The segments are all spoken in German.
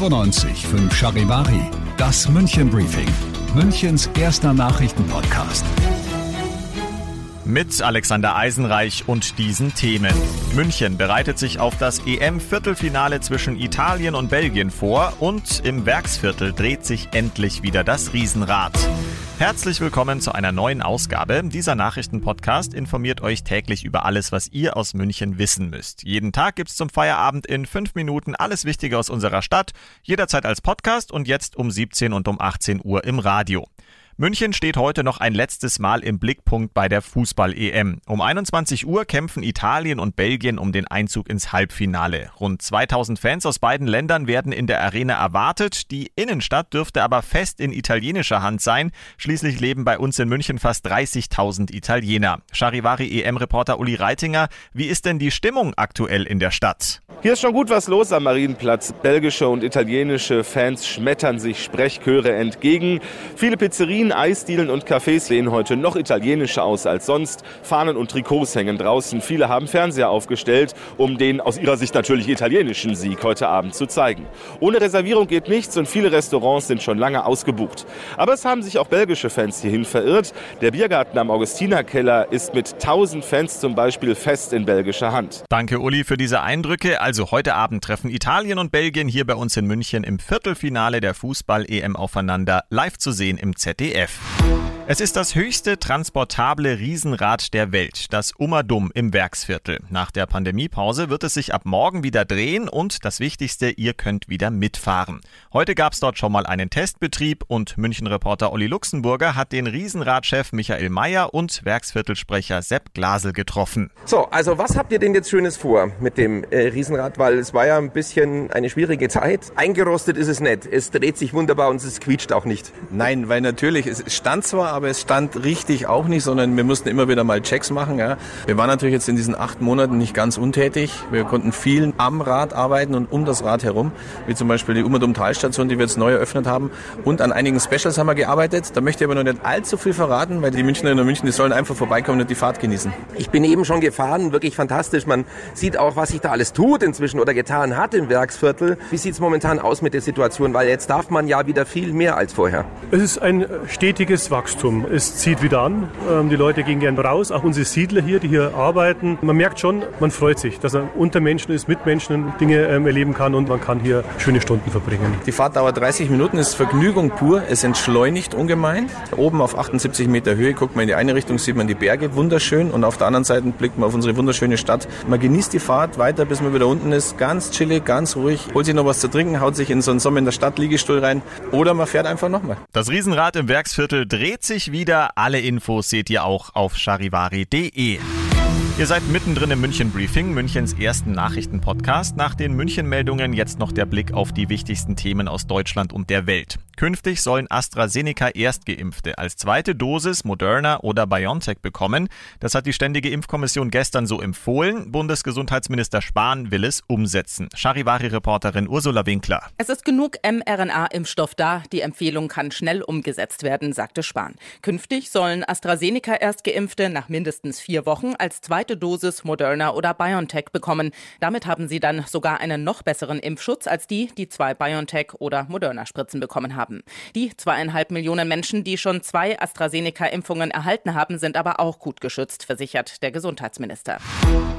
95 5 Charivari, das München Briefing, Münchens erster Nachrichtenpodcast. Mit Alexander Eisenreich und diesen Themen. München bereitet sich auf das EM-Viertelfinale zwischen Italien und Belgien vor und im Werksviertel dreht sich endlich wieder das Riesenrad. Herzlich willkommen zu einer neuen Ausgabe. Dieser Nachrichtenpodcast informiert euch täglich über alles, was ihr aus München wissen müsst. Jeden Tag gibt's zum Feierabend in fünf Minuten alles Wichtige aus unserer Stadt, jederzeit als Podcast und jetzt um 17 und um 18 Uhr im Radio. München steht heute noch ein letztes Mal im Blickpunkt bei der Fußball-EM. Um 21 Uhr kämpfen Italien und Belgien um den Einzug ins Halbfinale. Rund 2000 Fans aus beiden Ländern werden in der Arena erwartet. Die Innenstadt dürfte aber fest in italienischer Hand sein. Schließlich leben bei uns in München fast 30.000 Italiener. Charivari EM-Reporter Uli Reitinger, wie ist denn die Stimmung aktuell in der Stadt? Hier ist schon gut was los am Marienplatz. Belgische und italienische Fans schmettern sich Sprechchöre entgegen. Viele Pizzerien, Eisdielen und Cafés sehen heute noch italienischer aus als sonst. Fahnen und Trikots hängen draußen. Viele haben Fernseher aufgestellt, um den aus ihrer Sicht natürlich italienischen Sieg heute Abend zu zeigen. Ohne Reservierung geht nichts und viele Restaurants sind schon lange ausgebucht. Aber es haben sich auch belgische Fans hierhin verirrt. Der Biergarten am Augustinerkeller ist mit 1000 Fans zum Beispiel fest in belgischer Hand. Danke, Uli, für diese Eindrücke. Also heute Abend treffen Italien und Belgien hier bei uns in München im Viertelfinale der Fußball-EM aufeinander, live zu sehen im ZDF. SCF. Es ist das höchste transportable Riesenrad der Welt, das Umadum im Werksviertel. Nach der Pandemiepause wird es sich ab morgen wieder drehen und das Wichtigste, ihr könnt wieder mitfahren. Heute gab es dort schon mal einen Testbetrieb und München-Reporter Olli Luxemburger hat den Riesenradchef Michael Mayer und Werksviertelsprecher Sepp Glasel getroffen. So, also was habt ihr denn jetzt Schönes vor mit dem äh, Riesenrad? Weil es war ja ein bisschen eine schwierige Zeit. Eingerostet ist es nicht. Es dreht sich wunderbar und es quietscht auch nicht. Nein, weil natürlich, es stand zwar, aber es stand richtig auch nicht, sondern wir mussten immer wieder mal Checks machen. Ja. Wir waren natürlich jetzt in diesen acht Monaten nicht ganz untätig. Wir konnten viel am Rad arbeiten und um das Rad herum, wie zum Beispiel die Umerdum Talstation, die wir jetzt neu eröffnet haben. Und an einigen Specials haben wir gearbeitet. Da möchte ich aber noch nicht allzu viel verraten, weil die Münchnerinnen und München, die sollen einfach vorbeikommen und die Fahrt genießen. Ich bin eben schon gefahren, wirklich fantastisch. Man sieht auch, was sich da alles tut inzwischen oder getan hat im Werksviertel. Wie sieht es momentan aus mit der Situation? Weil jetzt darf man ja wieder viel mehr als vorher. Es ist ein stetiges Wachstum. Es zieht wieder an. Ähm, die Leute gehen gern raus, auch unsere Siedler hier, die hier arbeiten. Man merkt schon, man freut sich, dass man unter Menschen ist, mit Menschen Dinge ähm, erleben kann und man kann hier schöne Stunden verbringen. Die Fahrt dauert 30 Minuten, ist Vergnügung pur. Es entschleunigt ungemein. Oben auf 78 Meter Höhe guckt man in die eine Richtung, sieht man die Berge wunderschön und auf der anderen Seite blickt man auf unsere wunderschöne Stadt. Man genießt die Fahrt weiter, bis man wieder unten ist. Ganz chillig, ganz ruhig. Holt sich noch was zu trinken, haut sich in so einen Sommer in der Stadt Liegestuhl rein oder man fährt einfach nochmal. Das Riesenrad im Werksviertel dreht sich wieder. Alle Infos seht ihr auch auf charivari.de. Ihr seid mittendrin im München Briefing, Münchens ersten Nachrichtenpodcast. Nach den München-Meldungen jetzt noch der Blick auf die wichtigsten Themen aus Deutschland und der Welt. Künftig sollen AstraZeneca Erstgeimpfte als zweite Dosis Moderna oder BioNTech bekommen. Das hat die Ständige Impfkommission gestern so empfohlen. Bundesgesundheitsminister Spahn will es umsetzen. Charivari-Reporterin Ursula Winkler. Es ist genug mRNA-Impfstoff da. Die Empfehlung kann schnell umgesetzt werden, sagte Spahn. Künftig sollen AstraZeneca Erstgeimpfte nach mindestens vier Wochen als zweite Dosis Moderna oder BioNTech bekommen. Damit haben sie dann sogar einen noch besseren Impfschutz als die, die zwei BioNTech oder Moderna-Spritzen bekommen haben haben. Die zweieinhalb Millionen Menschen, die schon zwei AstraZeneca-Impfungen erhalten haben, sind aber auch gut geschützt, versichert der Gesundheitsminister.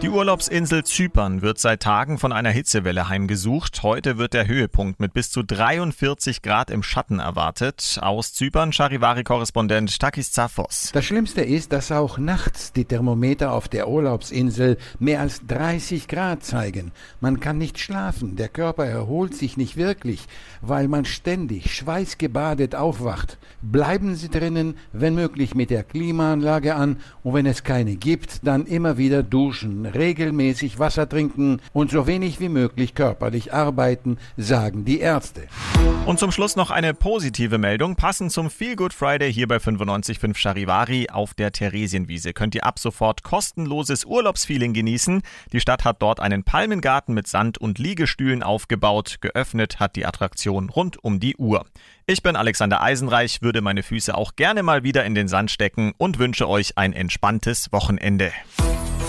Die Urlaubsinsel Zypern wird seit Tagen von einer Hitzewelle heimgesucht. Heute wird der Höhepunkt mit bis zu 43 Grad im Schatten erwartet. Aus Zypern Charivari-Korrespondent Takis Zafos. Das Schlimmste ist, dass auch nachts die Thermometer auf der Urlaubsinsel mehr als 30 Grad zeigen. Man kann nicht schlafen, der Körper erholt sich nicht wirklich, weil man ständig schweißgebadet aufwacht, bleiben Sie drinnen, wenn möglich mit der Klimaanlage an und wenn es keine gibt, dann immer wieder duschen, regelmäßig Wasser trinken und so wenig wie möglich körperlich arbeiten, sagen die Ärzte. Und zum Schluss noch eine positive Meldung. Passend zum Feel Good Friday hier bei 95.5 Charivari auf der Theresienwiese könnt ihr ab sofort kostenloses Urlaubsfeeling genießen. Die Stadt hat dort einen Palmengarten mit Sand und Liegestühlen aufgebaut. Geöffnet hat die Attraktion rund um die Uhr. Ich bin Alexander Eisenreich, würde meine Füße auch gerne mal wieder in den Sand stecken und wünsche euch ein entspanntes Wochenende.